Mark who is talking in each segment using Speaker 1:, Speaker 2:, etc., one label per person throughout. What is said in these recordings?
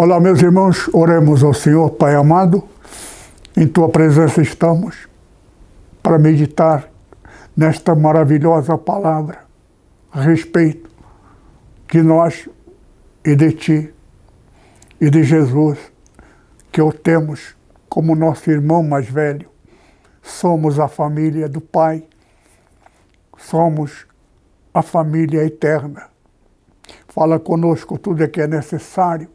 Speaker 1: Olá, meus irmãos, oremos ao Senhor, Pai amado, em tua presença estamos para meditar nesta maravilhosa palavra a respeito de nós e de ti e de Jesus, que o temos como nosso irmão mais velho. Somos a família do Pai, somos a família eterna. Fala conosco tudo o que é necessário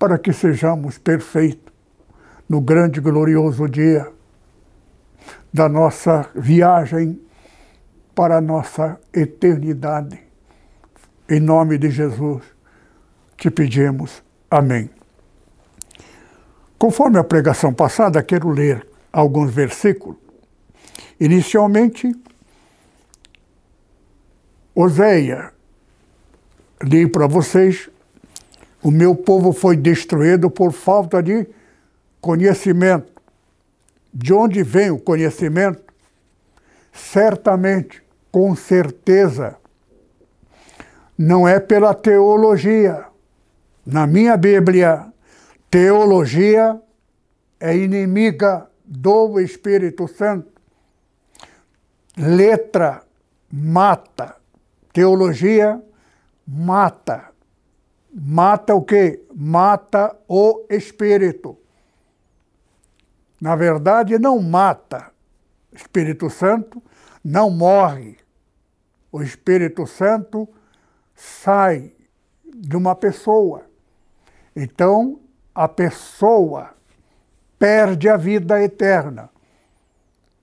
Speaker 1: para que sejamos perfeitos no grande e glorioso dia da nossa viagem para a nossa eternidade. Em nome de Jesus, te pedimos. Amém. Conforme a pregação passada, quero ler alguns versículos. Inicialmente, Oséia, li para vocês o meu povo foi destruído por falta de conhecimento. De onde vem o conhecimento? Certamente, com certeza, não é pela teologia. Na minha Bíblia, teologia é inimiga do Espírito Santo. Letra mata, teologia mata mata o quê? Mata o espírito. Na verdade, não mata. O Espírito Santo não morre. O Espírito Santo sai de uma pessoa. Então, a pessoa perde a vida eterna,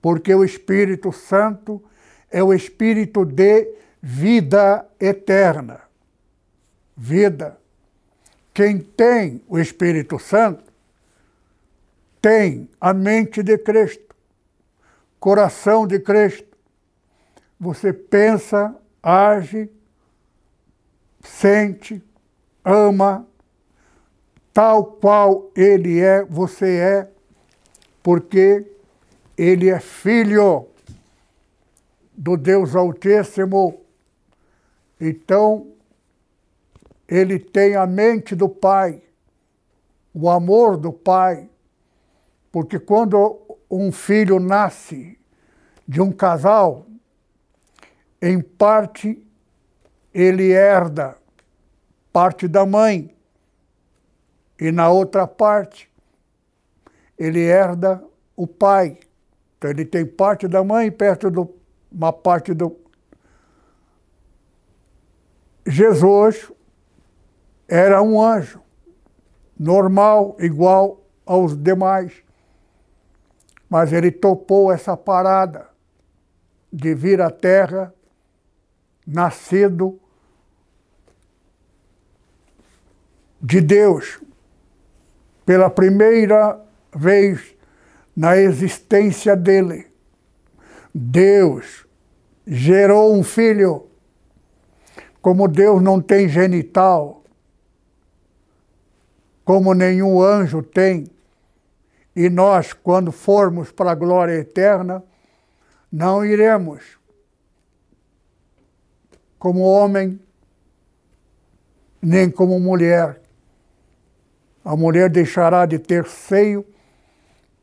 Speaker 1: porque o Espírito Santo é o Espírito de vida eterna vida. Quem tem o Espírito Santo tem a mente de Cristo, coração de Cristo. Você pensa, age, sente, ama, tal qual ele é, você é, porque ele é filho do Deus Altíssimo. Então, ele tem a mente do pai, o amor do pai, porque quando um filho nasce de um casal, em parte ele herda parte da mãe, e na outra parte ele herda o pai. Então ele tem parte da mãe perto de uma parte do Jesus era um anjo, normal, igual aos demais. Mas ele topou essa parada de vir à Terra, nascido de Deus, pela primeira vez na existência dele. Deus gerou um filho. Como Deus não tem genital, como nenhum anjo tem, e nós, quando formos para a glória eterna, não iremos como homem, nem como mulher. A mulher deixará de ter seio,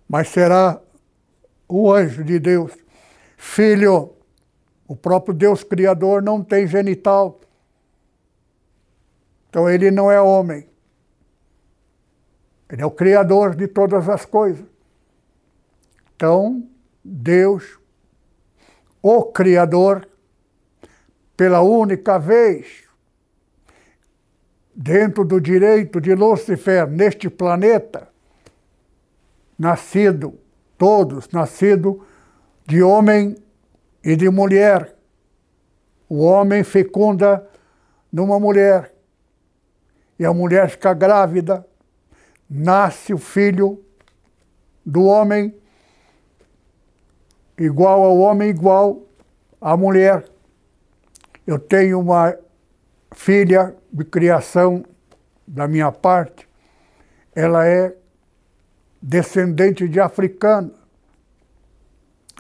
Speaker 1: mas será o anjo de Deus. Filho, o próprio Deus Criador não tem genital. Então ele não é homem. Ele é o Criador de todas as coisas. Então, Deus, o Criador, pela única vez, dentro do direito de Lúcifer neste planeta, nascido, todos nascido de homem e de mulher. O homem fecunda numa mulher e a mulher fica grávida, nasce o filho do homem, igual ao homem, igual à mulher. Eu tenho uma filha de criação da minha parte, ela é descendente de africano.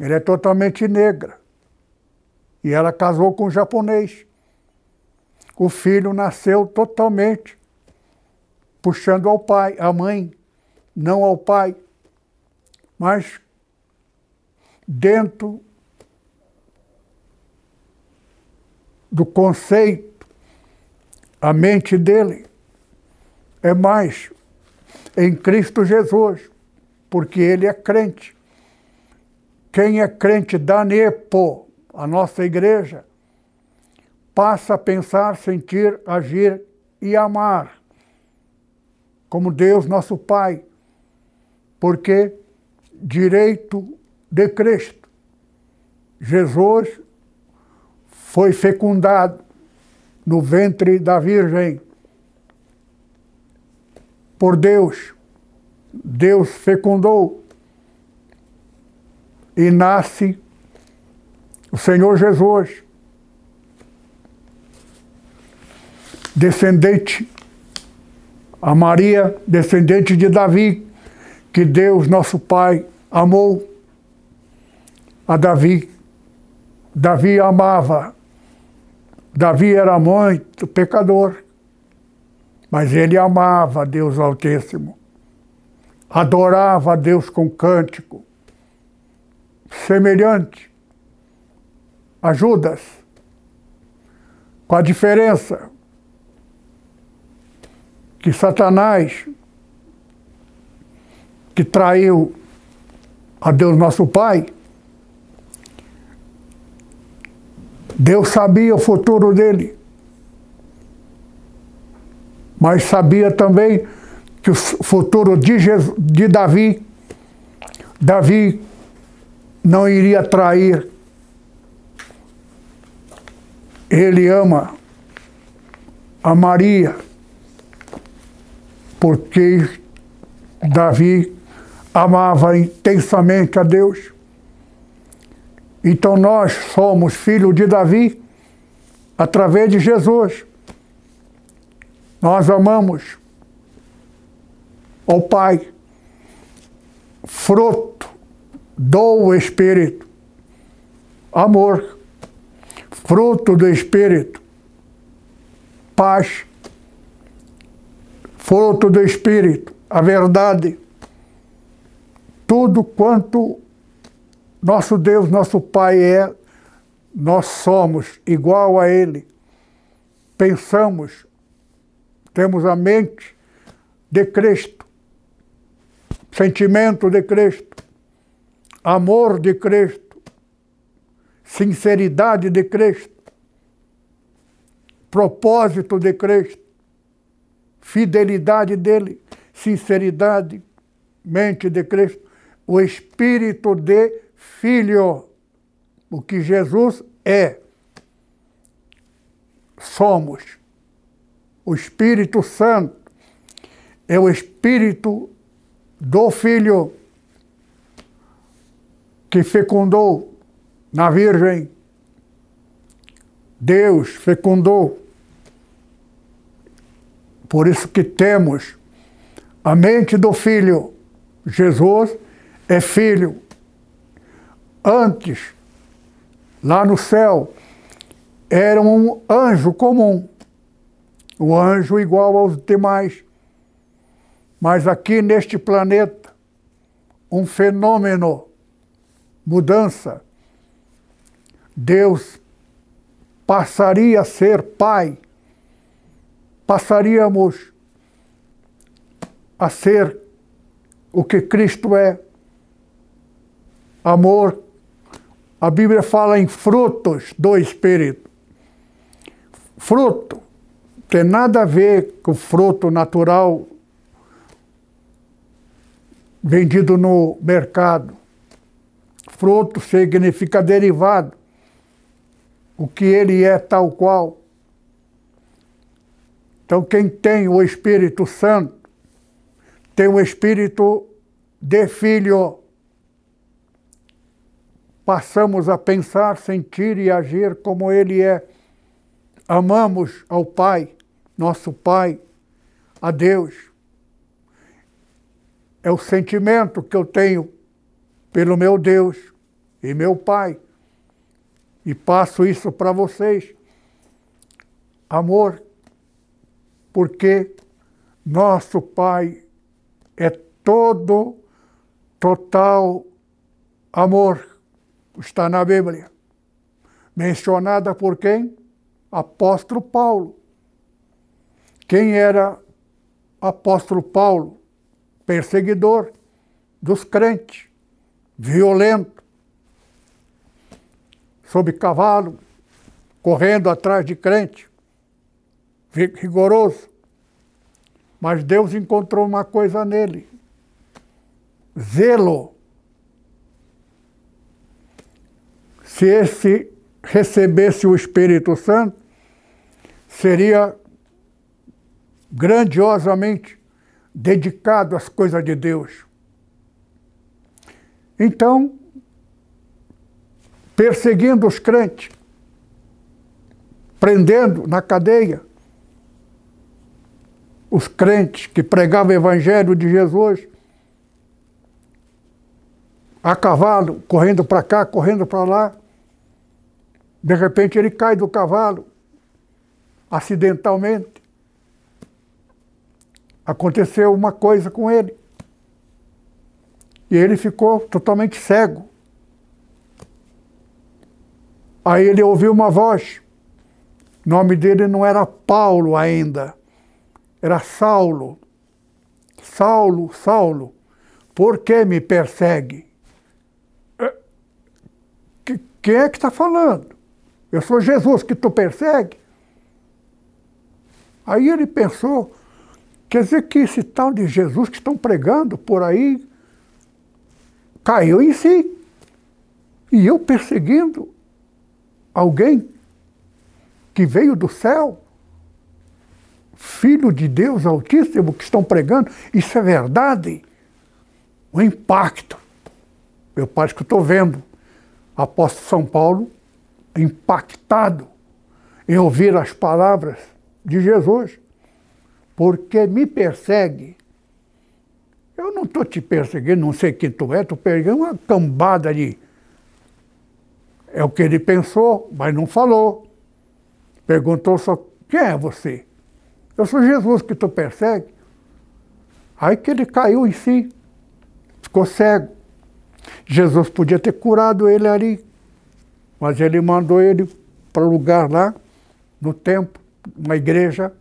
Speaker 1: Ela é totalmente negra. E ela casou com um japonês. O filho nasceu totalmente puxando ao pai, à mãe, não ao pai. Mas dentro do conceito, a mente dele é mais em Cristo Jesus, porque ele é crente. Quem é crente da NEPO, a nossa igreja, passa a pensar, sentir, agir e amar como Deus nosso Pai, porque direito de Cristo. Jesus foi fecundado no ventre da Virgem por Deus. Deus fecundou e nasce o Senhor Jesus, descendente, a Maria, descendente de Davi, que Deus, nosso Pai, amou a Davi. Davi amava. Davi era muito pecador, mas ele amava Deus Altíssimo. Adorava a Deus com cântico. Semelhante a Judas, com a diferença que Satanás, que traiu a Deus nosso Pai, Deus sabia o futuro dele, mas sabia também que o futuro de, Jesus, de Davi, Davi não iria trair. Ele ama a Maria, porque Davi amava intensamente a Deus. Então nós somos filhos de Davi através de Jesus. Nós amamos ao Pai, fruto do Espírito, amor, fruto do Espírito, paz, fruto do Espírito, a verdade, tudo quanto nosso Deus, nosso Pai é, nós somos igual a Ele. Pensamos, temos a mente de Cristo, sentimento de Cristo, amor de Cristo, sinceridade de Cristo, propósito de Cristo, fidelidade dele, sinceridade, mente de Cristo, o espírito de filho, o que Jesus é. Somos. O Espírito Santo é o Espírito do Filho que fecundou na Virgem. Deus fecundou. Por isso que temos a mente do Filho. Jesus é Filho. Antes, lá no céu, era um anjo comum. O anjo igual aos demais. Mas aqui neste planeta, um fenômeno mudança, Deus passaria a ser Pai, passaríamos a ser o que Cristo é: amor. A Bíblia fala em frutos do Espírito. Fruto tem nada a ver com fruto natural vendido no mercado. Fruto significa derivado. O que ele é tal qual. Então, quem tem o Espírito Santo tem o espírito de filho. Passamos a pensar, sentir e agir como Ele é. Amamos ao Pai, nosso Pai, a Deus. É o sentimento que eu tenho pelo meu Deus e meu Pai. E passo isso para vocês. Amor, porque nosso Pai é todo, total amor. Está na Bíblia. Mencionada por quem? Apóstolo Paulo. Quem era apóstolo Paulo? Perseguidor dos crentes, violento, sob cavalo, correndo atrás de crente, rigoroso. Mas Deus encontrou uma coisa nele: zelo. Se esse recebesse o Espírito Santo, seria grandiosamente dedicado às coisas de Deus. Então, perseguindo os crentes, prendendo na cadeia os crentes que pregavam o Evangelho de Jesus, a cavalo, correndo para cá, correndo para lá. De repente ele cai do cavalo, acidentalmente. Aconteceu uma coisa com ele. E ele ficou totalmente cego. Aí ele ouviu uma voz. O nome dele não era Paulo ainda, era Saulo. Saulo, Saulo, por que me persegue? Quem é que está falando? Eu sou Jesus que tu persegue? Aí ele pensou, quer dizer que esse tal de Jesus que estão pregando por aí caiu em si. E eu perseguindo alguém que veio do céu, filho de Deus Altíssimo, que estão pregando, isso é verdade. O impacto. Eu parece que estou vendo apóstolo São Paulo impactado em ouvir as palavras de Jesus, porque me persegue. Eu não estou te perseguindo, não sei quem tu é, estou perseguindo uma cambada de. É o que ele pensou, mas não falou. Perguntou só: quem é você? Eu sou Jesus que tu persegue. Aí que ele caiu em si, ficou cego. Jesus podia ter curado ele ali, mas ele mandou ele para o lugar lá, no templo, uma igreja,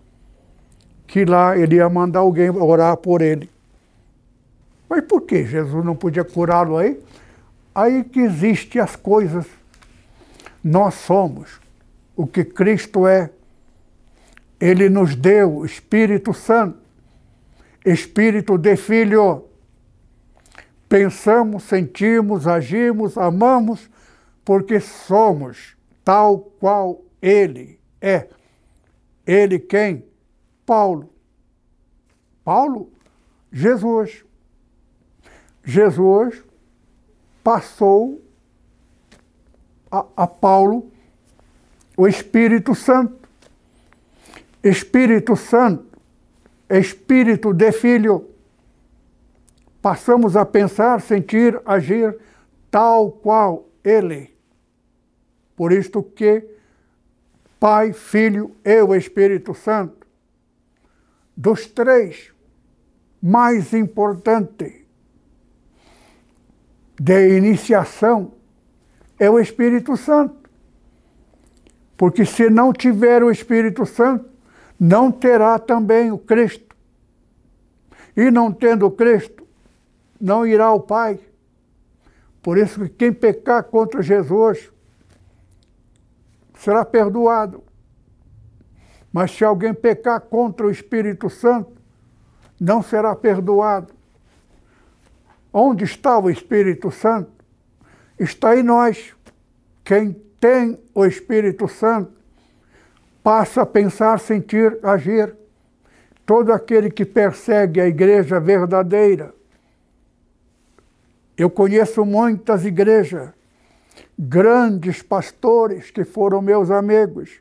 Speaker 1: que lá ele ia mandar alguém orar por ele. Mas por que Jesus não podia curá-lo aí? Aí que existem as coisas. Nós somos o que Cristo é. Ele nos deu Espírito Santo, Espírito de Filho pensamos, sentimos, agimos, amamos, porque somos tal qual Ele é. Ele quem? Paulo. Paulo, Jesus. Jesus passou a, a Paulo o Espírito Santo. Espírito Santo, Espírito de Filho passamos a pensar, sentir, agir tal qual Ele. Por isto que Pai, Filho e o Espírito Santo, dos três, mais importante de iniciação é o Espírito Santo. Porque se não tiver o Espírito Santo, não terá também o Cristo. E não tendo o Cristo, não irá ao Pai. Por isso que quem pecar contra Jesus será perdoado. Mas se alguém pecar contra o Espírito Santo, não será perdoado. Onde está o Espírito Santo? Está em nós. Quem tem o Espírito Santo passa a pensar, sentir, agir todo aquele que persegue a igreja verdadeira. Eu conheço muitas igrejas, grandes pastores que foram meus amigos.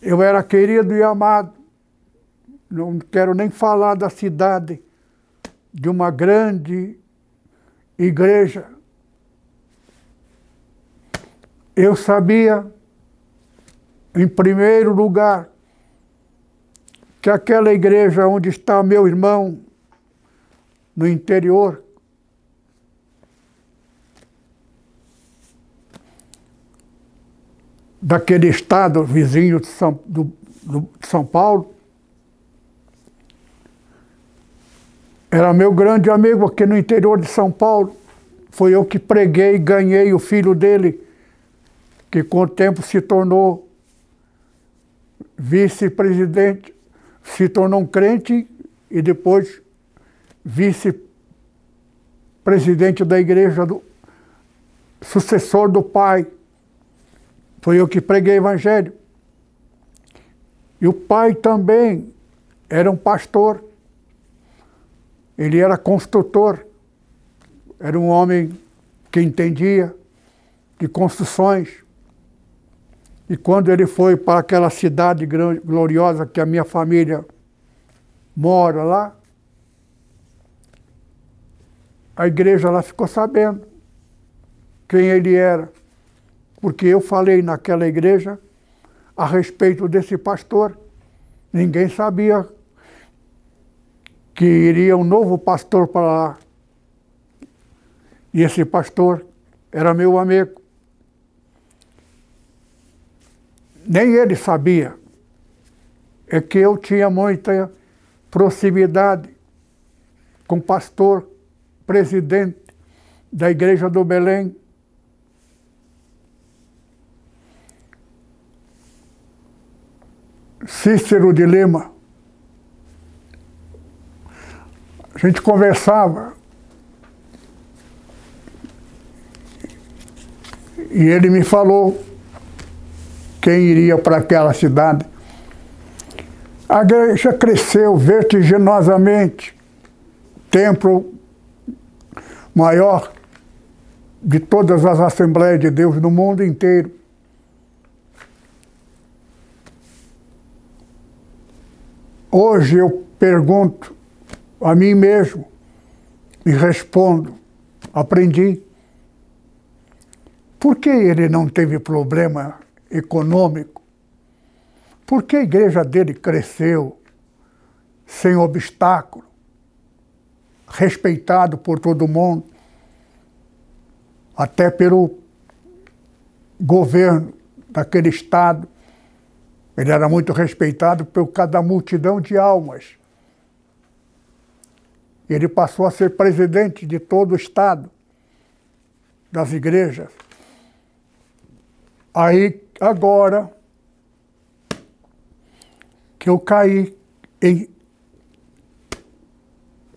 Speaker 1: Eu era querido e amado. Não quero nem falar da cidade de uma grande igreja. Eu sabia, em primeiro lugar, que aquela igreja onde está meu irmão, no interior, daquele estado vizinho de São, do, do, de São Paulo, Era meu grande amigo aqui no interior de São Paulo. Foi eu que preguei e ganhei o filho dele, que com o tempo se tornou vice-presidente, se tornou um crente e depois vice-presidente da igreja, do, sucessor do pai. Foi eu que preguei evangelho. E o pai também era um pastor. Ele era construtor, era um homem que entendia de construções. E quando ele foi para aquela cidade gloriosa que a minha família mora lá, a igreja lá ficou sabendo quem ele era, porque eu falei naquela igreja a respeito desse pastor. Ninguém sabia que iria um novo pastor para lá. E esse pastor era meu amigo. Nem ele sabia. É que eu tinha muita proximidade com o pastor, presidente da Igreja do Belém. Cícero de Lima. A gente conversava. E ele me falou quem iria para aquela cidade. A igreja cresceu vertiginosamente. Templo maior de todas as Assembleias de Deus no mundo inteiro. Hoje eu pergunto a mim mesmo e respondo: aprendi. Por que ele não teve problema econômico? Por que a igreja dele cresceu sem obstáculo, respeitado por todo mundo, até pelo governo daquele estado? Ele era muito respeitado por cada multidão de almas ele passou a ser presidente de todo o Estado, das igrejas. Aí, agora, que eu caí em,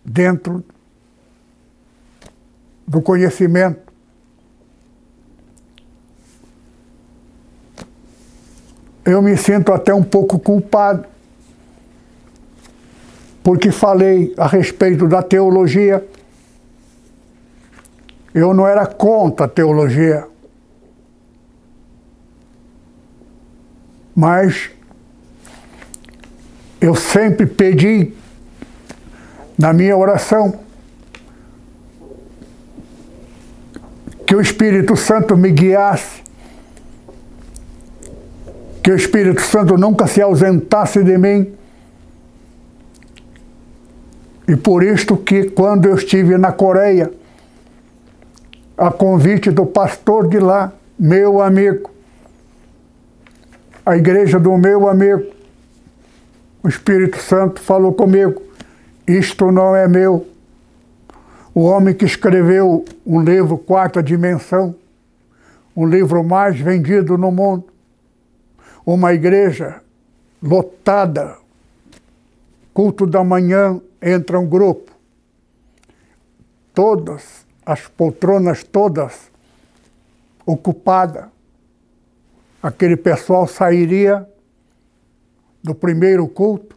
Speaker 1: dentro do conhecimento. Eu me sinto até um pouco culpado porque falei a respeito da teologia. Eu não era contra a teologia. Mas eu sempre pedi na minha oração que o Espírito Santo me guiasse, que o Espírito Santo nunca se ausentasse de mim. E por isto que quando eu estive na Coreia, a convite do pastor de lá, meu amigo, a igreja do meu amigo, o Espírito Santo falou comigo: isto não é meu. O homem que escreveu um livro Quarta Dimensão, o livro mais vendido no mundo, uma igreja lotada, culto da manhã, entra um grupo, todas, as poltronas todas ocupadas, aquele pessoal sairia no primeiro culto,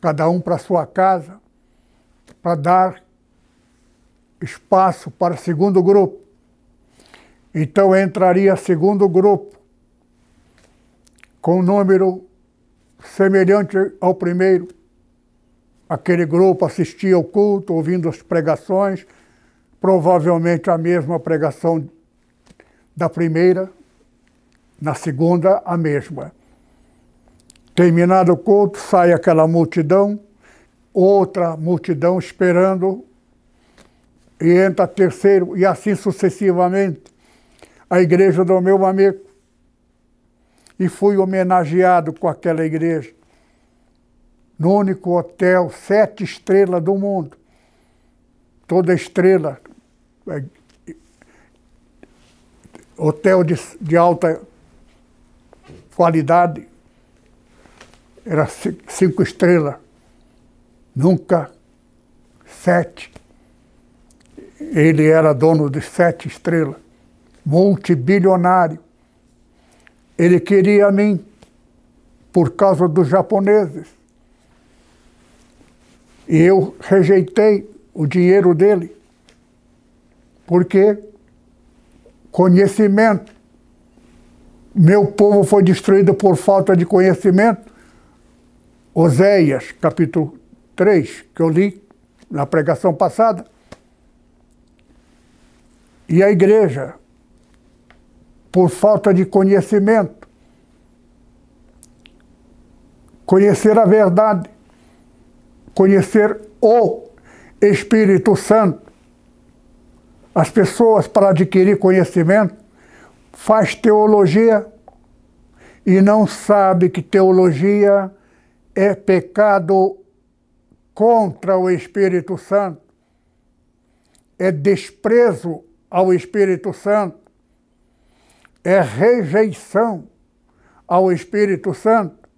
Speaker 1: cada um para sua casa, para dar espaço para o segundo grupo. Então entraria segundo grupo, com um número semelhante ao primeiro. Aquele grupo assistia ao culto, ouvindo as pregações, provavelmente a mesma pregação da primeira, na segunda, a mesma. Terminado o culto, sai aquela multidão, outra multidão esperando, e entra terceiro, e assim sucessivamente. A igreja do meu amigo. E fui homenageado com aquela igreja. No único hotel, sete estrelas do mundo. Toda estrela. É, hotel de, de alta qualidade era cinco estrelas, nunca sete. Ele era dono de sete estrelas, multibilionário. Ele queria a mim por causa dos japoneses. E eu rejeitei o dinheiro dele, porque conhecimento. Meu povo foi destruído por falta de conhecimento. Oséias, capítulo 3, que eu li na pregação passada. E a igreja, por falta de conhecimento, conhecer a verdade, conhecer o Espírito Santo. As pessoas, para adquirir conhecimento, faz teologia e não sabe que teologia é pecado contra o Espírito Santo, é desprezo ao Espírito Santo, é rejeição ao Espírito Santo.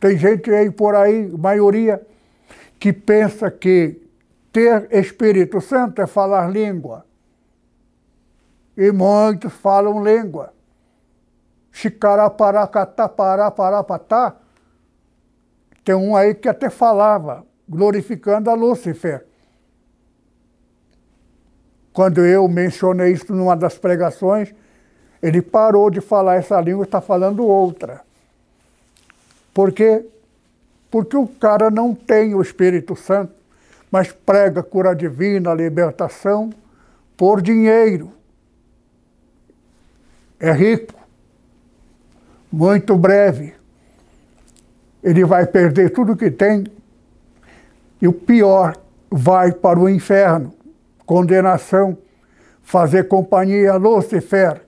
Speaker 1: Tem gente aí por aí, maioria, que pensa que ter Espírito Santo é falar língua. E muitos falam língua. Xicaraparacatá, pará, pará, patá tem um aí que até falava, glorificando a Lúcifer. Quando eu mencionei isso numa das pregações, ele parou de falar essa língua e está falando outra. Por quê? Porque o cara não tem o Espírito Santo, mas prega cura divina, libertação, por dinheiro. É rico, muito breve. Ele vai perder tudo que tem. E o pior, vai para o inferno, condenação, fazer companhia a Lúcifer,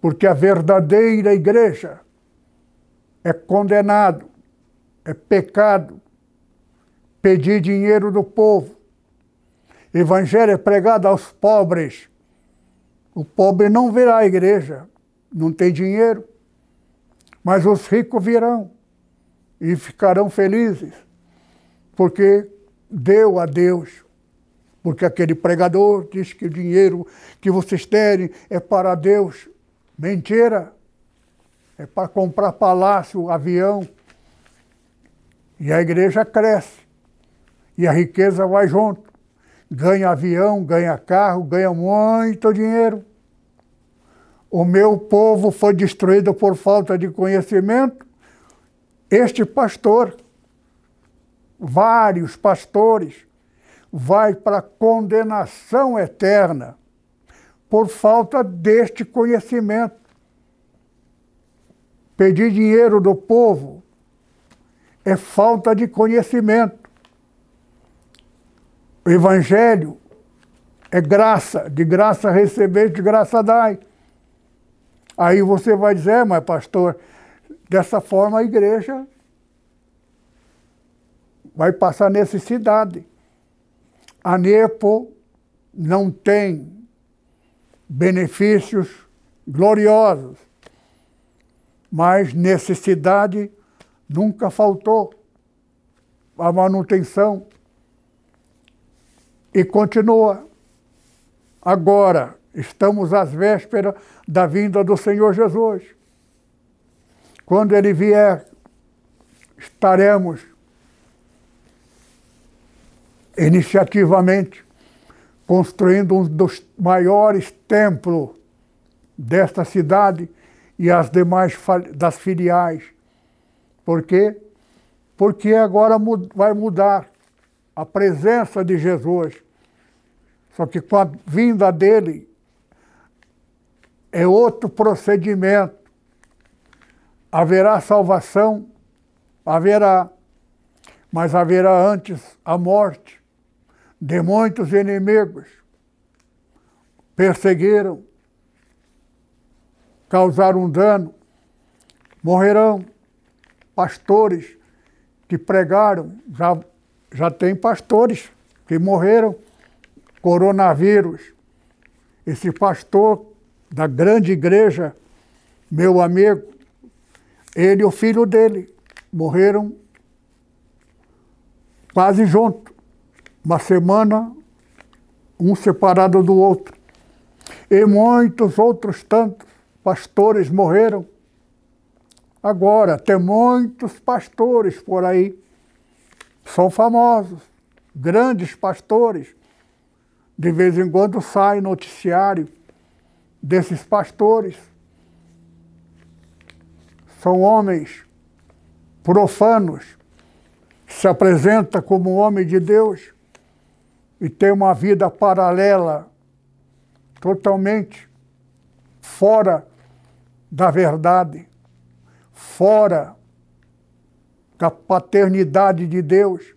Speaker 1: porque a verdadeira igreja é condenado, é pecado, pedir dinheiro do povo. Evangelho é pregado aos pobres. O pobre não virá à igreja, não tem dinheiro, mas os ricos virão e ficarão felizes, porque deu a Deus. Porque aquele pregador diz que o dinheiro que vocês terem é para Deus. Mentira! É para comprar palácio, avião. E a igreja cresce. E a riqueza vai junto. Ganha avião, ganha carro, ganha muito dinheiro. O meu povo foi destruído por falta de conhecimento este pastor, vários pastores, vai para condenação eterna por falta deste conhecimento. Pedir dinheiro do povo é falta de conhecimento. O Evangelho é graça, de graça receber, de graça dai. Aí você vai dizer, é, mas pastor, Dessa forma, a igreja vai passar necessidade. A NEPO não tem benefícios gloriosos, mas necessidade nunca faltou. A manutenção. E continua. Agora, estamos às vésperas da vinda do Senhor Jesus. Quando ele vier estaremos iniciativamente construindo um dos maiores templos desta cidade e as demais das filiais. Por quê? Porque agora vai mudar a presença de Jesus. Só que com a vinda dele é outro procedimento. Haverá salvação? Haverá. Mas haverá antes a morte de muitos inimigos. Perseguiram, causaram dano, morrerão pastores que pregaram, já, já tem pastores que morreram, coronavírus. Esse pastor da grande igreja, meu amigo, ele e o filho dele morreram quase junto, uma semana, um separado do outro. E muitos outros tantos pastores morreram. Agora, tem muitos pastores por aí, são famosos, grandes pastores. De vez em quando sai noticiário desses pastores. São homens profanos, se apresenta como homem de Deus e tem uma vida paralela, totalmente fora da verdade, fora da paternidade de Deus.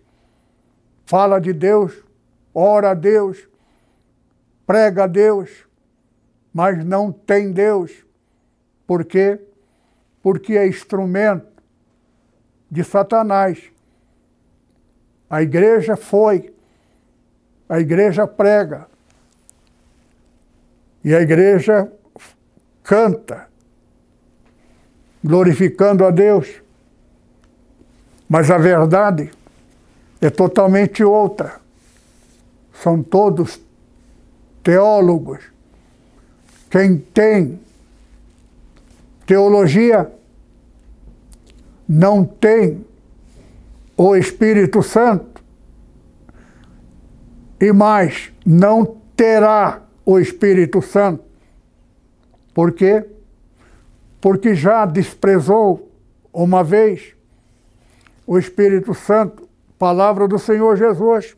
Speaker 1: Fala de Deus, ora a Deus, prega a Deus, mas não tem Deus. Por quê? Porque é instrumento de Satanás. A igreja foi, a igreja prega, e a igreja canta, glorificando a Deus. Mas a verdade é totalmente outra. São todos teólogos quem tem teologia não tem o Espírito Santo e mais, não terá o Espírito Santo. Por quê? Porque já desprezou uma vez o Espírito Santo, palavra do Senhor Jesus.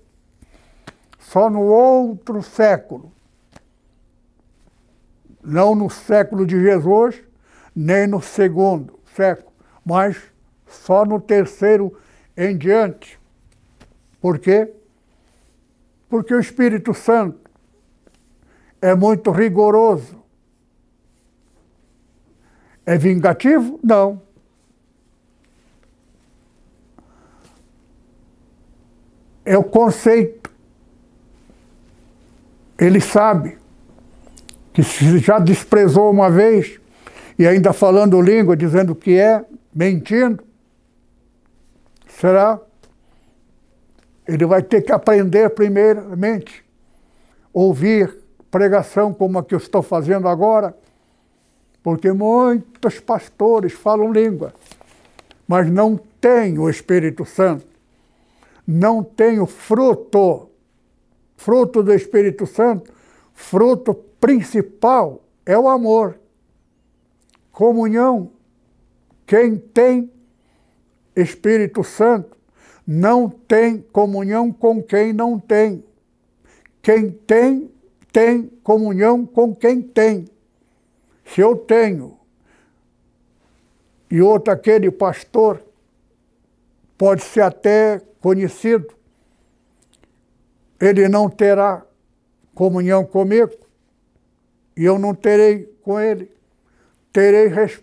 Speaker 1: Só no outro século não no século de Jesus, nem no segundo século, mas só no terceiro em diante. Por quê? Porque o Espírito Santo é muito rigoroso. É vingativo? Não. É o conceito. Ele sabe que se já desprezou uma vez e ainda falando língua, dizendo que é, mentindo, será? Ele vai ter que aprender primeiramente, ouvir pregação como a que eu estou fazendo agora, porque muitos pastores falam língua, mas não têm o Espírito Santo, não têm o fruto, fruto do Espírito Santo, fruto principal é o amor. Comunhão. Quem tem Espírito Santo não tem comunhão com quem não tem. Quem tem, tem comunhão com quem tem. Se eu tenho e outro aquele pastor pode ser até conhecido, ele não terá comunhão comigo e eu não terei com ele. Terei res,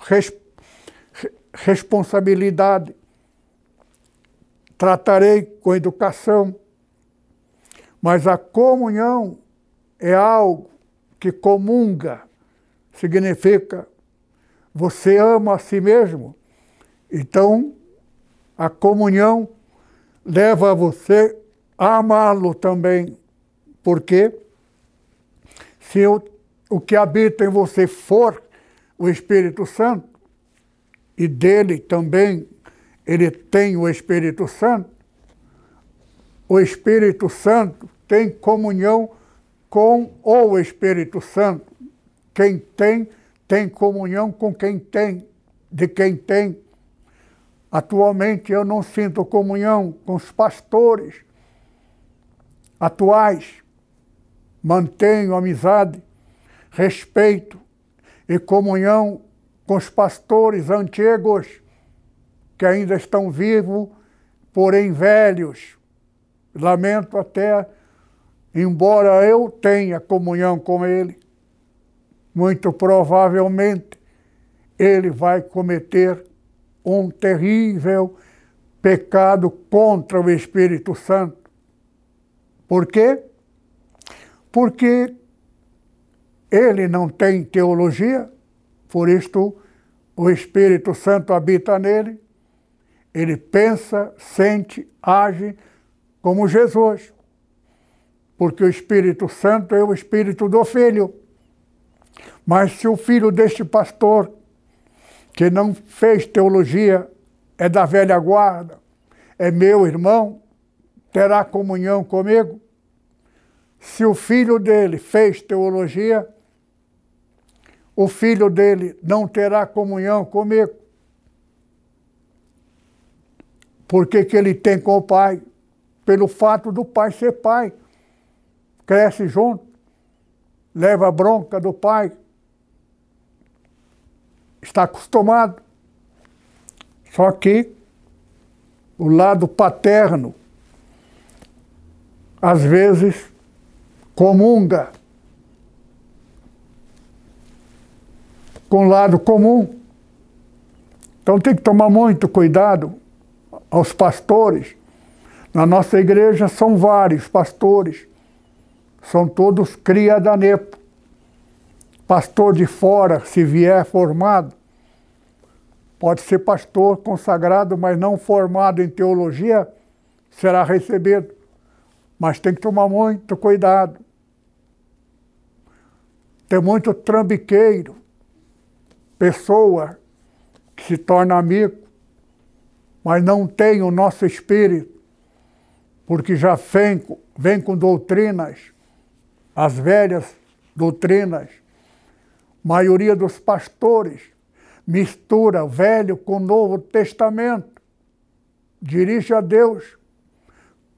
Speaker 1: res, responsabilidade. Tratarei com educação. Mas a comunhão é algo que comunga, significa você ama a si mesmo. Então, a comunhão leva você a amá-lo também. Por quê? Se o, o que habita em você for o Espírito Santo, e dele também ele tem o Espírito Santo, o Espírito Santo tem comunhão com o Espírito Santo. Quem tem, tem comunhão com quem tem, de quem tem. Atualmente eu não sinto comunhão com os pastores atuais. Mantenho amizade, respeito e comunhão com os pastores antigos que ainda estão vivos, porém velhos. Lamento até, embora eu tenha comunhão com ele, muito provavelmente ele vai cometer um terrível pecado contra o Espírito Santo. Por quê? Porque ele não tem teologia, por isto o Espírito Santo habita nele, ele pensa, sente, age como Jesus. Porque o Espírito Santo é o Espírito do Filho. Mas se o filho deste pastor que não fez teologia, é da velha guarda, é meu irmão, terá comunhão comigo? Se o filho dele fez teologia, o filho dele não terá comunhão comigo? Por que, que ele tem com o pai? Pelo fato do pai ser pai. Cresce junto, leva a bronca do pai, está acostumado. Só que o lado paterno, às vezes, comunga com o lado comum. Então tem que tomar muito cuidado aos pastores. Na nossa igreja são vários pastores, são todos cria da NEPO. Pastor de fora, se vier formado, Pode ser pastor consagrado, mas não formado em teologia, será recebido. Mas tem que tomar muito cuidado. Tem muito trambiqueiro, pessoa que se torna amigo, mas não tem o nosso espírito, porque já vem, vem com doutrinas, as velhas doutrinas. maioria dos pastores mistura Velho com Novo Testamento, dirige a Deus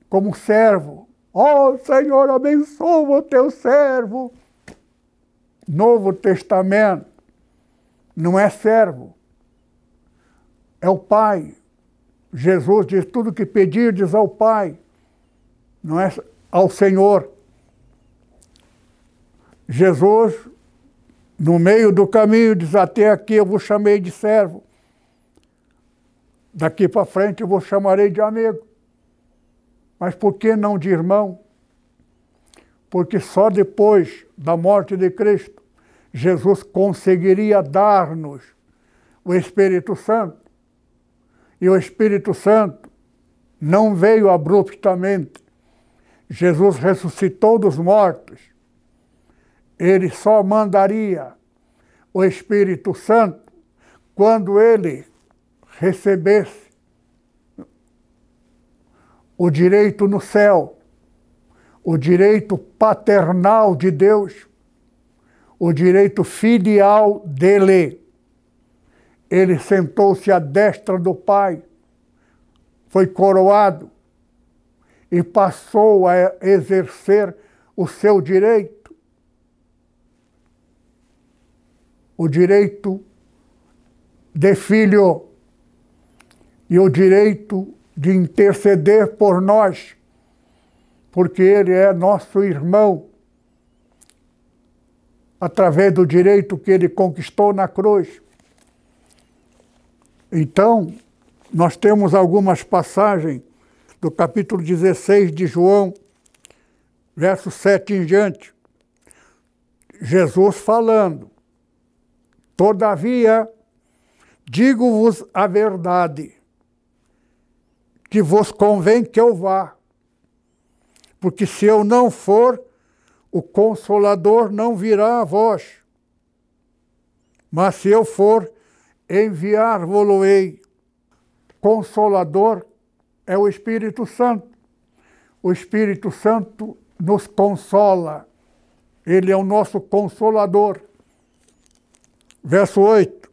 Speaker 1: como servo. Ó oh, Senhor, abençoa o teu servo. Novo Testamento não é servo, é o Pai. Jesus diz: tudo que pedirdes ao Pai, não é ao Senhor. Jesus no meio do caminho, diz: Até aqui eu vos chamei de servo. Daqui para frente eu vos chamarei de amigo. Mas por que não de irmão? Porque só depois da morte de Cristo, Jesus conseguiria dar-nos o Espírito Santo. E o Espírito Santo não veio abruptamente. Jesus ressuscitou dos mortos ele só mandaria o Espírito Santo quando ele recebesse o direito no céu, o direito paternal de Deus, o direito filial dele. Ele sentou-se à destra do Pai, foi coroado e passou a exercer o seu direito o direito de filho e o direito de interceder por nós, porque ele é nosso irmão, através do direito que ele conquistou na cruz. Então, nós temos algumas passagens do capítulo 16 de João, verso 7 em diante. Jesus falando: Todavia, digo-vos a verdade, que vos convém que eu vá, porque se eu não for, o Consolador não virá a vós. Mas se eu for, enviar-vos-ei. consolador é o Espírito Santo. O Espírito Santo nos consola. Ele é o nosso consolador. Verso 8: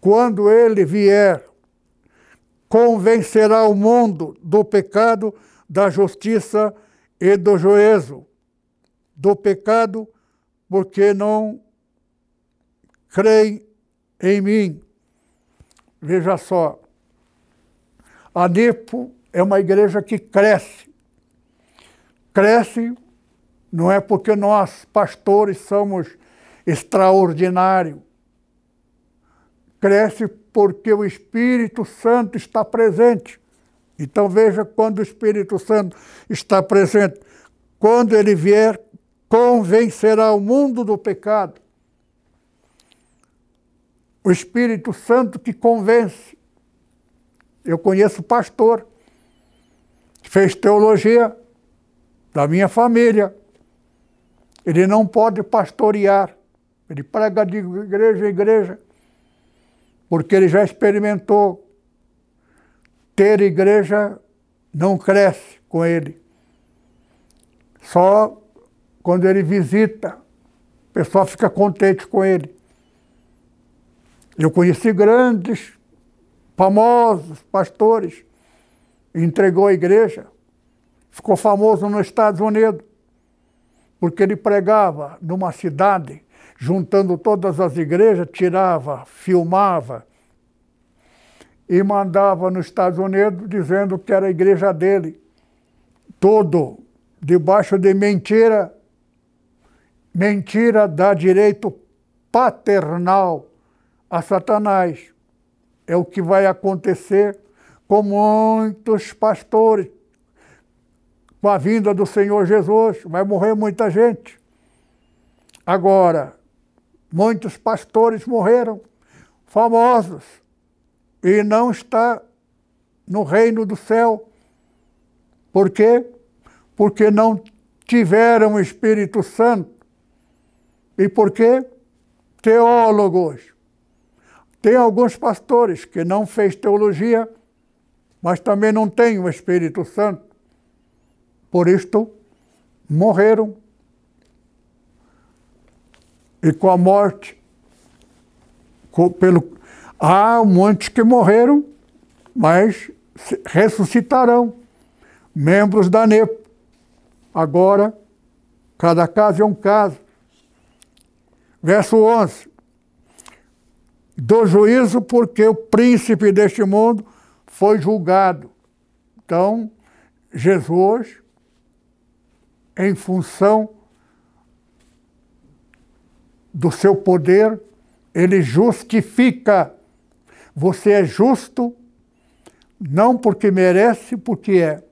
Speaker 1: Quando ele vier, convencerá o mundo do pecado, da justiça e do juízo. Do pecado, porque não creem em mim. Veja só, a NIPO é uma igreja que cresce. Cresce não é porque nós, pastores, somos extraordinários. Cresce porque o Espírito Santo está presente. Então veja quando o Espírito Santo está presente. Quando ele vier, convencerá o mundo do pecado. O Espírito Santo que convence. Eu conheço pastor fez teologia da minha família. Ele não pode pastorear. Ele prega de igreja em igreja, porque ele já experimentou. Ter igreja não cresce com ele. Só quando ele visita, o pessoal fica contente com ele. Eu conheci grandes, famosos pastores, entregou a igreja, ficou famoso nos Estados Unidos, porque ele pregava numa cidade, juntando todas as igrejas, tirava, filmava e mandava nos Estados Unidos dizendo que era a igreja dele. Todo debaixo de mentira. Mentira dá direito paternal a Satanás. É o que vai acontecer com muitos pastores. Com a vinda do Senhor Jesus, vai morrer muita gente. Agora, muitos pastores morreram, famosos, e não está no reino do céu. Por quê? Porque não tiveram o Espírito Santo. E por quê? Teólogos tem alguns pastores que não fez teologia, mas também não têm o Espírito Santo. Por isto, morreram. E com a morte, com, pelo, há muitos que morreram, mas ressuscitarão. Membros da NEP. Agora, cada caso é um caso. Verso 11 do juízo, porque o príncipe deste mundo foi julgado. Então, Jesus, em função do seu poder, ele justifica. Você é justo não porque merece, porque é,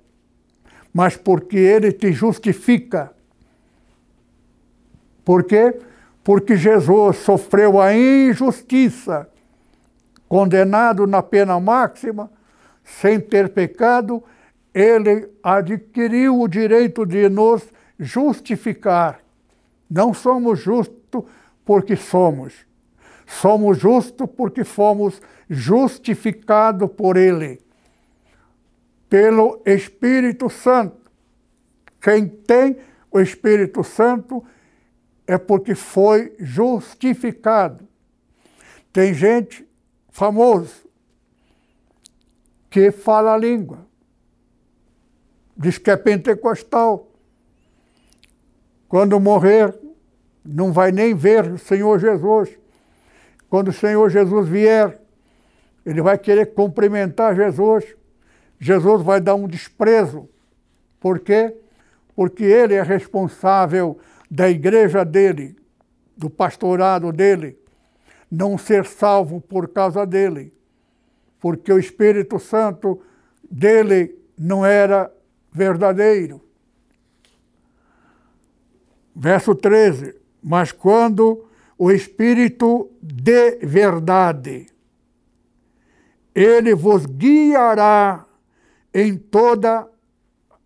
Speaker 1: mas porque ele te justifica. Por quê? porque Jesus sofreu a injustiça, condenado na pena máxima, sem ter pecado, ele adquiriu o direito de nos justificar. Não somos justos porque somos. Somos justos porque fomos justificados por Ele, pelo Espírito Santo. Quem tem o Espírito Santo é porque foi justificado. Tem gente famoso que fala a língua, diz que é pentecostal. Quando morrer, não vai nem ver o Senhor Jesus. Quando o Senhor Jesus vier, ele vai querer cumprimentar Jesus. Jesus vai dar um desprezo. Por quê? Porque ele é responsável da igreja dele, do pastorado dele, não ser salvo por causa dele, porque o Espírito Santo dele não era verdadeiro. Verso 13: Mas quando o Espírito de verdade, ele vos guiará em toda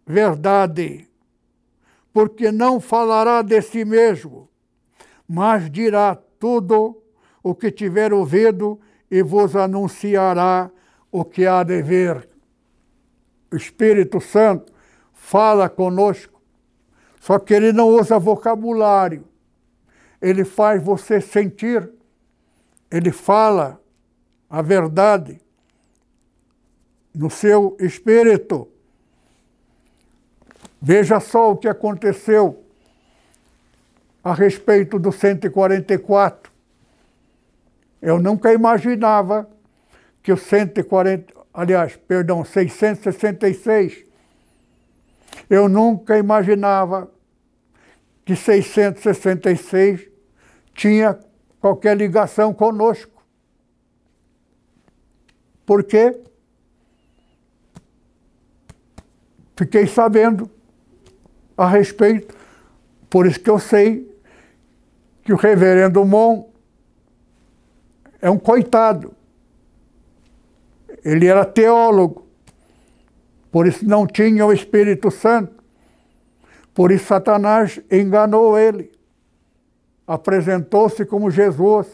Speaker 1: verdade porque não falará de si mesmo, mas dirá tudo o que tiver ouvido e vos anunciará o que há de ver. O Espírito Santo fala conosco, só que ele não usa vocabulário. Ele faz você sentir, ele fala a verdade no seu espírito. Veja só o que aconteceu a respeito do 144. Eu nunca imaginava que o 140, aliás, perdão, 666, eu nunca imaginava que 666 tinha qualquer ligação conosco. Por quê? Fiquei sabendo a respeito, por isso que eu sei que o reverendo Mon é um coitado. Ele era teólogo, por isso não tinha o Espírito Santo. Por isso Satanás enganou ele. Apresentou-se como Jesus.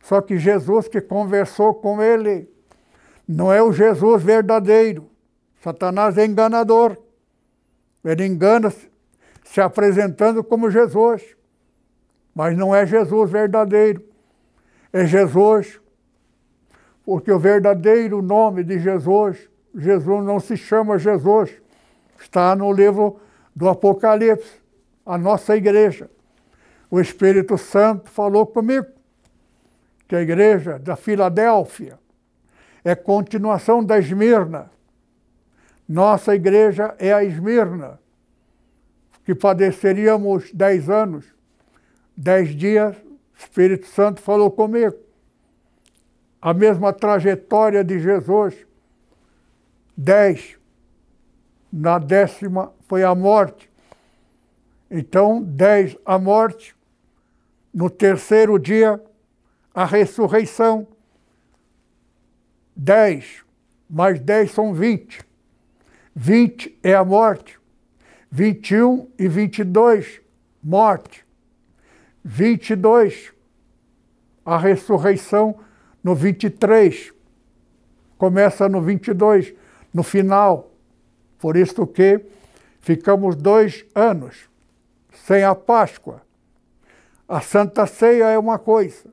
Speaker 1: Só que Jesus que conversou com ele não é o Jesus verdadeiro. Satanás é enganador. Ele engana se apresentando como Jesus. Mas não é Jesus verdadeiro. É Jesus porque o verdadeiro nome de Jesus, Jesus não se chama Jesus, está no livro do Apocalipse, a nossa igreja. O Espírito Santo falou comigo que a igreja da Filadélfia é continuação da Esmirna. Nossa igreja é a Esmirna, que padeceríamos dez anos, dez dias, o Espírito Santo falou comigo a mesma trajetória de Jesus. Dez. Na décima foi a morte. Então, dez a morte. No terceiro dia, a ressurreição. Dez mais dez são vinte. Vinte é a morte. Vinte e um e vinte e dois, morte. Vinte e dois, a ressurreição no 23, começa no 22, no final. Por isso que ficamos dois anos sem a Páscoa. A Santa Ceia é uma coisa.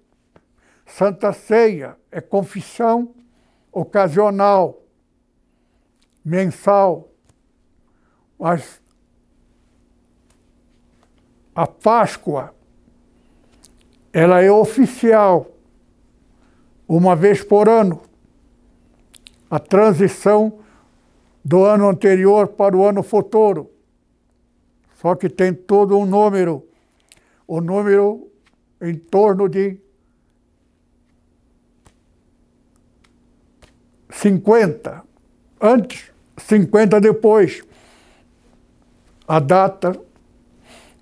Speaker 1: Santa Ceia é confissão ocasional, mensal. Mas a Páscoa, ela é oficial uma vez por ano, a transição do ano anterior para o ano futuro. Só que tem todo um número, o número em torno de 50 antes, 50 depois. A data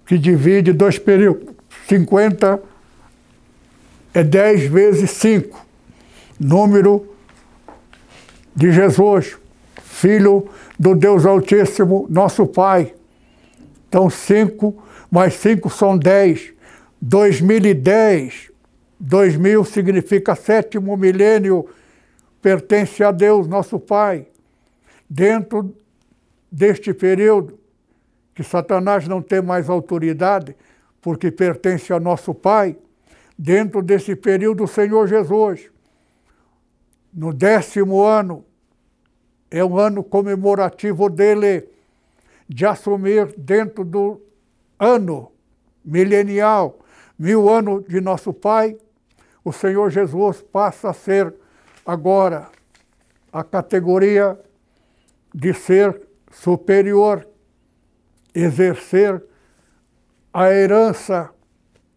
Speaker 1: que divide dois períodos. 50 é 10 vezes 5 número de Jesus, Filho do Deus Altíssimo, nosso Pai. Então, cinco mais cinco são dez. 2010, 2000 significa sétimo milênio, pertence a Deus, nosso Pai. Dentro deste período, que Satanás não tem mais autoridade, porque pertence a nosso Pai, dentro desse período, o Senhor Jesus no décimo ano, é um ano comemorativo dele, de assumir dentro do ano milenial, mil anos de nosso Pai, o Senhor Jesus passa a ser agora a categoria de ser superior, exercer a herança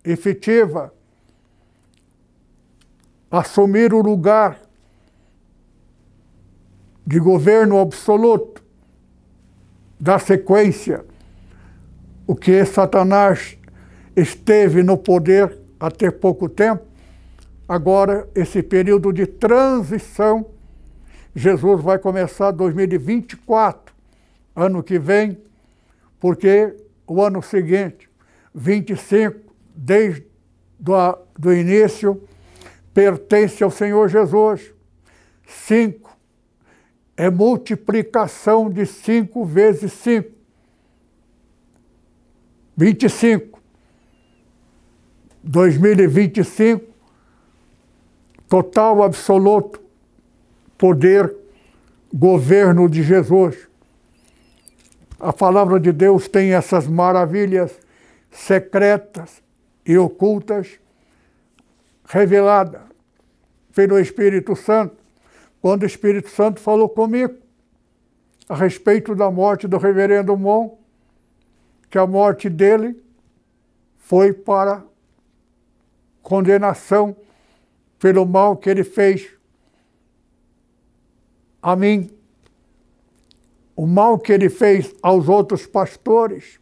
Speaker 1: efetiva, assumir o lugar de governo absoluto, da sequência, o que Satanás esteve no poder até pouco tempo, agora esse período de transição, Jesus vai começar 2024, ano que vem, porque o ano seguinte, 25, desde do, do início, pertence ao Senhor Jesus. Cinco é multiplicação de 5 vezes 5. 25. 2025, total absoluto poder, governo de Jesus. A palavra de Deus tem essas maravilhas secretas e ocultas reveladas pelo Espírito Santo, quando o Espírito Santo falou comigo a respeito da morte do reverendo Mon, que a morte dele foi para condenação pelo mal que ele fez a mim, o mal que ele fez aos outros pastores.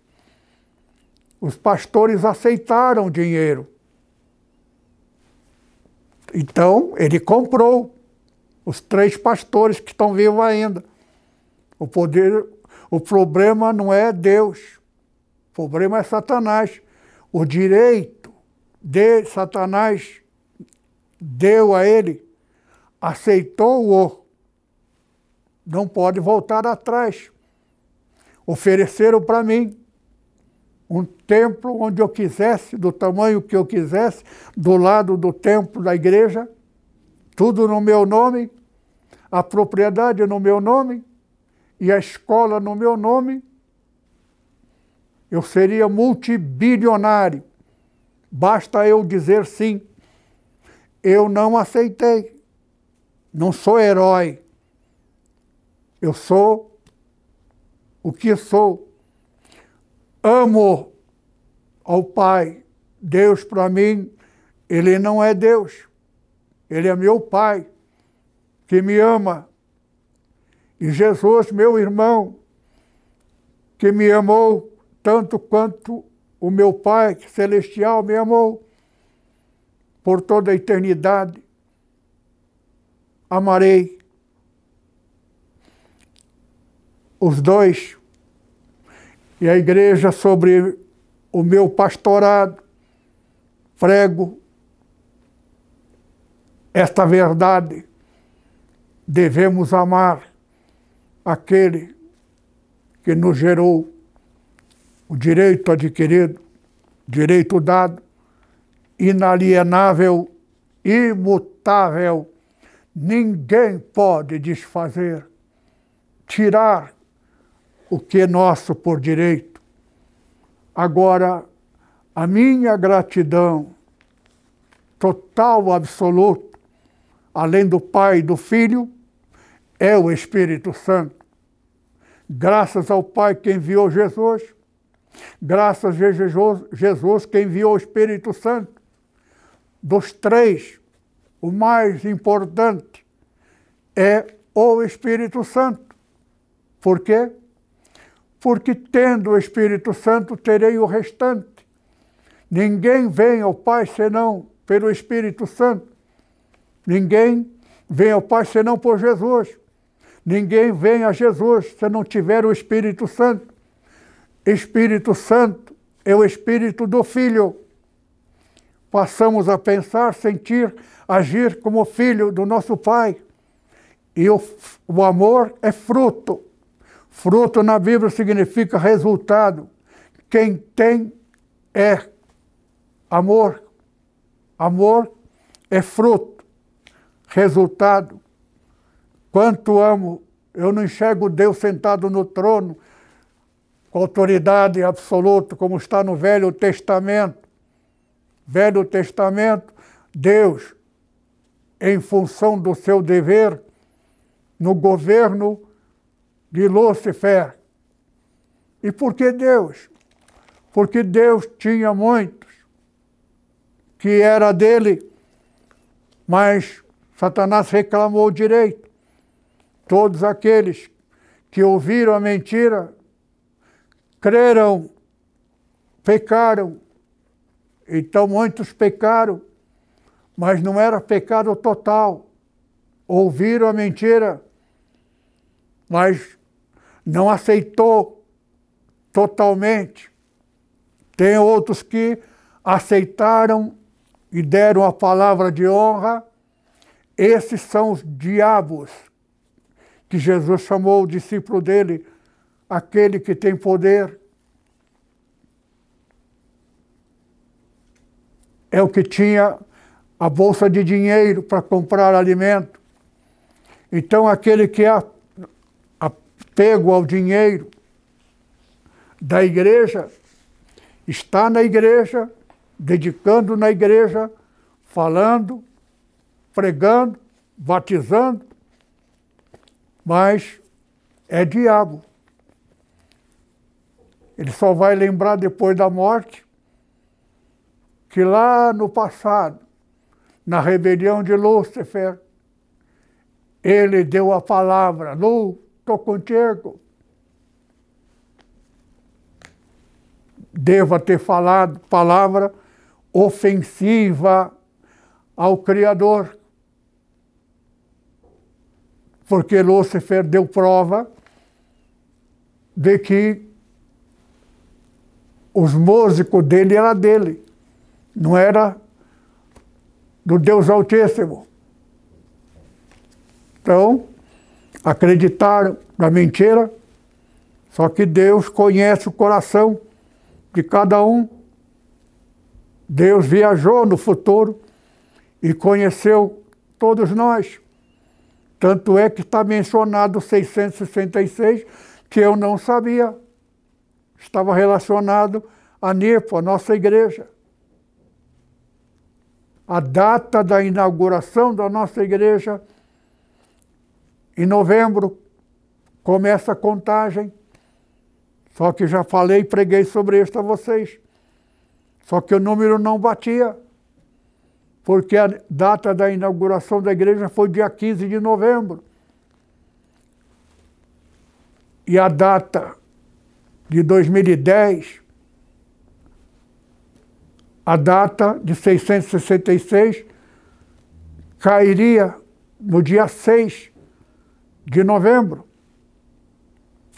Speaker 1: Os pastores aceitaram dinheiro. Então, ele comprou os três pastores que estão vivos ainda. O poder, o problema não é Deus. O problema é Satanás. O direito de Satanás deu a ele, aceitou-o, não pode voltar atrás. Ofereceram para mim um templo onde eu quisesse, do tamanho que eu quisesse, do lado do templo da igreja, tudo no meu nome, a propriedade no meu nome e a escola no meu nome. Eu seria multibilionário. Basta eu dizer sim. Eu não aceitei. Não sou herói. Eu sou o que sou. Amo ao Pai. Deus para mim, Ele não é Deus. Ele é meu Pai, que me ama. E Jesus, meu irmão, que me amou tanto quanto o meu Pai celestial me amou por toda a eternidade. Amarei os dois e a igreja sobre o meu pastorado prego esta verdade. Devemos amar aquele que nos gerou o direito adquirido, direito dado, inalienável, imutável. Ninguém pode desfazer, tirar o que é nosso por direito. Agora, a minha gratidão total, absoluta, além do Pai e do Filho, é o Espírito Santo. Graças ao Pai que enviou Jesus, graças a Jesus, que enviou o Espírito Santo. Dos três, o mais importante é o Espírito Santo. Por quê? porque tendo o Espírito Santo terei o restante. Ninguém vem ao Pai senão pelo Espírito Santo. Ninguém vem ao Pai senão por Jesus. Ninguém vem a Jesus se não tiver o Espírito Santo. Espírito Santo é o Espírito do Filho. Passamos a pensar, sentir, agir como filho do nosso Pai. E o, o amor é fruto Fruto na Bíblia significa resultado. Quem tem é amor. Amor é fruto, resultado. Quanto amo, eu não enxergo Deus sentado no trono, com autoridade absoluta, como está no Velho Testamento. Velho Testamento, Deus, em função do seu dever, no governo de Lúcifer. E por que Deus? Porque Deus tinha muitos que era dele, mas Satanás reclamou o direito. Todos aqueles que ouviram a mentira, creram, pecaram. Então muitos pecaram, mas não era pecado total. Ouviram a mentira, mas não aceitou totalmente. Tem outros que aceitaram e deram a palavra de honra. Esses são os diabos que Jesus chamou o discípulo dele, aquele que tem poder. É o que tinha a bolsa de dinheiro para comprar alimento. Então, aquele que é apego ao dinheiro da igreja, está na igreja, dedicando na igreja, falando, pregando, batizando, mas é diabo. Ele só vai lembrar depois da morte que lá no passado, na rebelião de Lúcifer, ele deu a palavra: Lu, estou contigo. Deva ter falado palavra ofensiva ao Criador. Porque Lúcifer deu prova de que os músicos dele era dele, não era do Deus Altíssimo. Então, acreditaram na mentira, só que Deus conhece o coração de cada um. Deus viajou no futuro e conheceu todos nós. Tanto é que está mencionado 666, que eu não sabia. Estava relacionado a NEPO, a nossa igreja. A data da inauguração da nossa igreja em novembro começa a contagem. Só que já falei e preguei sobre isso a vocês. Só que o número não batia. Porque a data da inauguração da igreja foi dia 15 de novembro. E a data de 2010, a data de 666, cairia no dia 6 de novembro.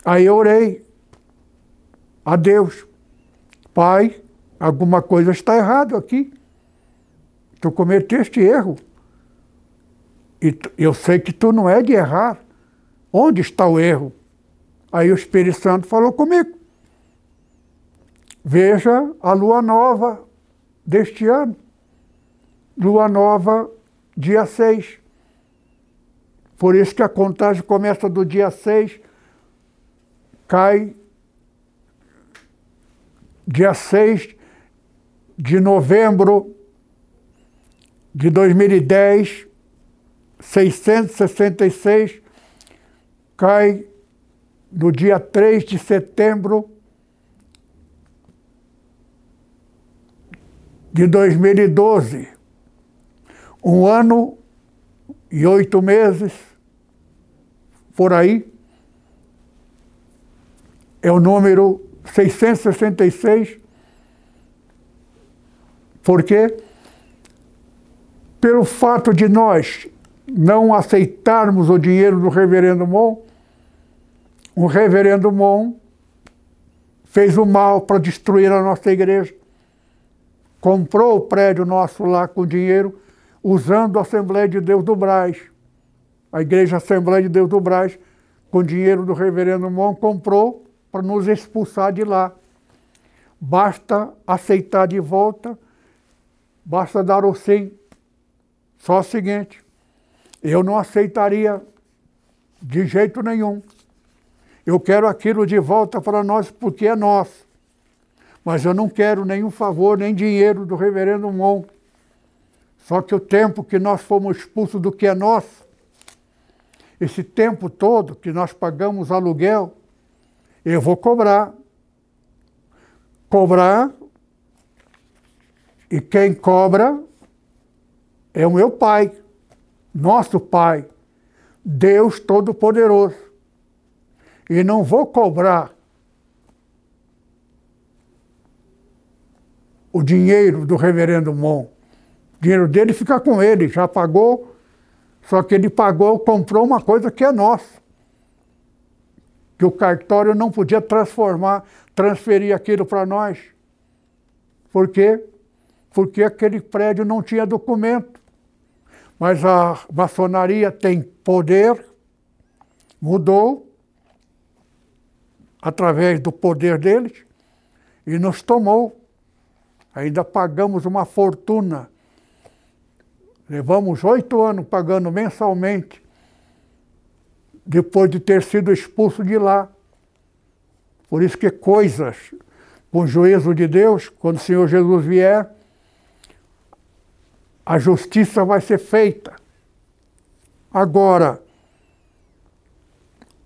Speaker 1: Aí eu orei a Deus, Pai, alguma coisa está errado aqui. Tu cometeste erro. E eu sei que tu não é de errar. Onde está o erro? Aí o Espírito Santo falou comigo. Veja a lua nova deste ano. Lua nova, dia 6. Por isso que a contagem começa do dia 6, cai dia 6 de novembro de 2010, 666, cai no dia 3 de setembro de 2012. Um ano e oito meses por aí, é o número 666. Por quê? Pelo fato de nós não aceitarmos o dinheiro do reverendo Mon, o reverendo Mon fez o mal para destruir a nossa igreja. Comprou o prédio nosso lá com dinheiro, usando a Assembleia de Deus do Braz a Igreja Assembleia de Deus do Braz, com dinheiro do reverendo Mon, comprou para nos expulsar de lá. Basta aceitar de volta, basta dar o sim. Só o seguinte, eu não aceitaria de jeito nenhum. Eu quero aquilo de volta para nós porque é nosso. Mas eu não quero nenhum favor, nem dinheiro do reverendo Mon. Só que o tempo que nós fomos expulsos do que é nosso, esse tempo todo que nós pagamos aluguel, eu vou cobrar. Cobrar, e quem cobra é o meu Pai, nosso Pai, Deus Todo-Poderoso. E não vou cobrar o dinheiro do reverendo Mon. O dinheiro dele fica com ele, já pagou só que ele pagou, comprou uma coisa que é nossa. Que o cartório não podia transformar, transferir aquilo para nós. Por quê? Porque aquele prédio não tinha documento. Mas a maçonaria tem poder, mudou através do poder deles e nos tomou. Ainda pagamos uma fortuna. Levamos oito anos pagando mensalmente, depois de ter sido expulso de lá. Por isso que coisas, com o juízo de Deus, quando o Senhor Jesus vier, a justiça vai ser feita. Agora,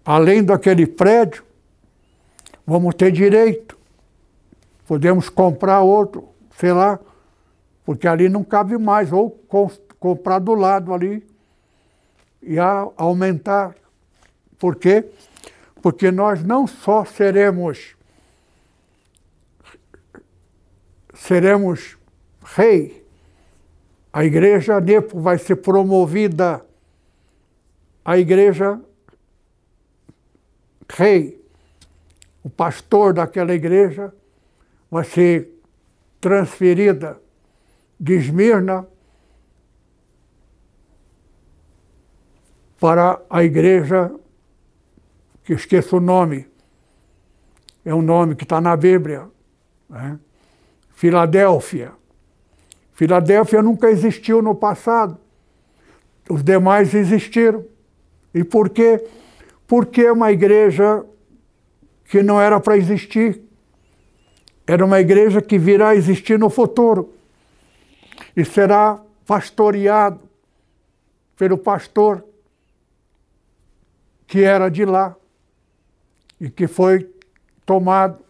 Speaker 1: além daquele prédio, vamos ter direito. Podemos comprar outro, sei lá, porque ali não cabe mais, ou comprar do lado ali e aumentar. Por quê? Porque nós não só seremos seremos rei, a igreja Nepo vai ser promovida a igreja rei, o pastor daquela igreja vai ser transferida de Esmirna para a igreja, que esqueço o nome, é um nome que está na Bíblia, né? Filadélfia. Filadélfia nunca existiu no passado, os demais existiram. E por quê? Porque é uma igreja que não era para existir. Era uma igreja que virá a existir no futuro e será pastoreado pelo pastor que era de lá e que foi tomado,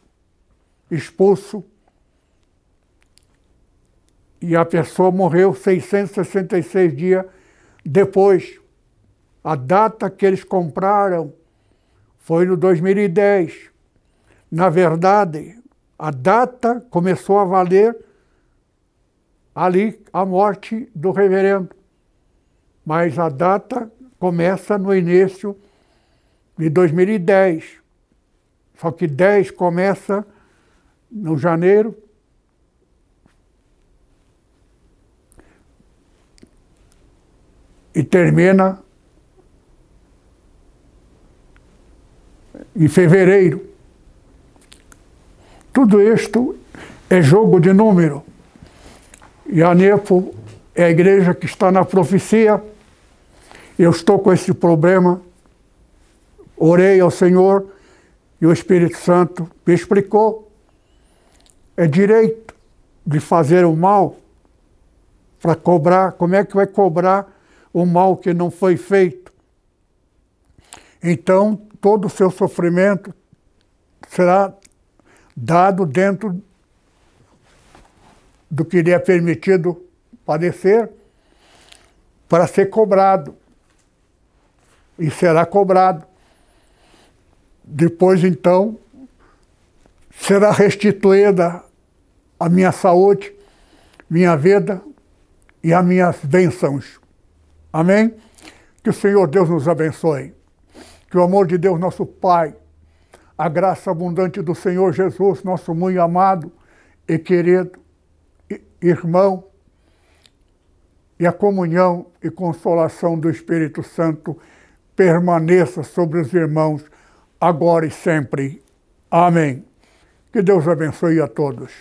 Speaker 1: expulso, e a pessoa morreu 666 dias depois. A data que eles compraram foi no 2010. Na verdade, a data começou a valer ali a morte do reverendo. Mas a data começa no início de 2010. Só que 10 começa no janeiro. E termina em fevereiro. Tudo isto é jogo de número. E a NEPO é a igreja que está na profecia. Eu estou com esse problema. Orei ao Senhor e o Espírito Santo me explicou. É direito de fazer o mal para cobrar. Como é que vai cobrar o mal que não foi feito? Então, todo o seu sofrimento será dado dentro do que lhe é permitido padecer para ser cobrado. E será cobrado. Depois, então, será restituída a minha saúde, minha vida e as minhas bênçãos. Amém? Que o Senhor Deus nos abençoe. Que o amor de Deus, nosso Pai, a graça abundante do Senhor Jesus, nosso muito amado e querido irmão, e a comunhão e consolação do Espírito Santo permaneça sobre os irmãos, agora e sempre. Amém. Que Deus abençoe a todos.